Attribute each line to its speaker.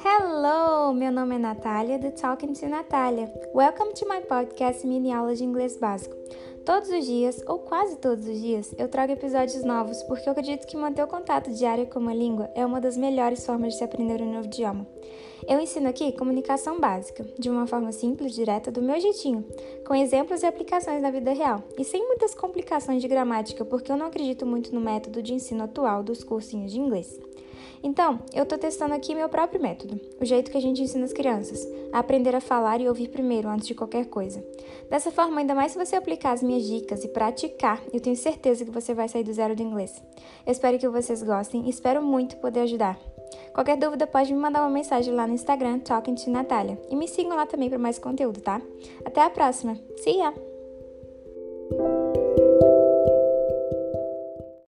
Speaker 1: Hello, meu nome é Natália do Talking to Natália. Welcome to my podcast Mini Aula de Inglês Básico. Todos os dias, ou quase todos os dias, eu trago episódios novos porque eu acredito que manter o contato diário com uma língua é uma das melhores formas de se aprender um novo idioma. Eu ensino aqui comunicação básica, de uma forma simples, direta, do meu jeitinho, com exemplos e aplicações na vida real, e sem muitas complicações de gramática, porque eu não acredito muito no método de ensino atual dos cursinhos de inglês. Então, eu estou testando aqui meu próprio método, o jeito que a gente ensina as crianças, a aprender a falar e ouvir primeiro antes de qualquer coisa. Dessa forma, ainda mais se você aplicar as minhas dicas e praticar, eu tenho certeza que você vai sair do zero do inglês. Eu espero que vocês gostem e espero muito poder ajudar. Qualquer dúvida pode me mandar uma mensagem lá no Instagram Talking to Natália e me sigam lá também para mais conteúdo, tá? Até a próxima. See ya!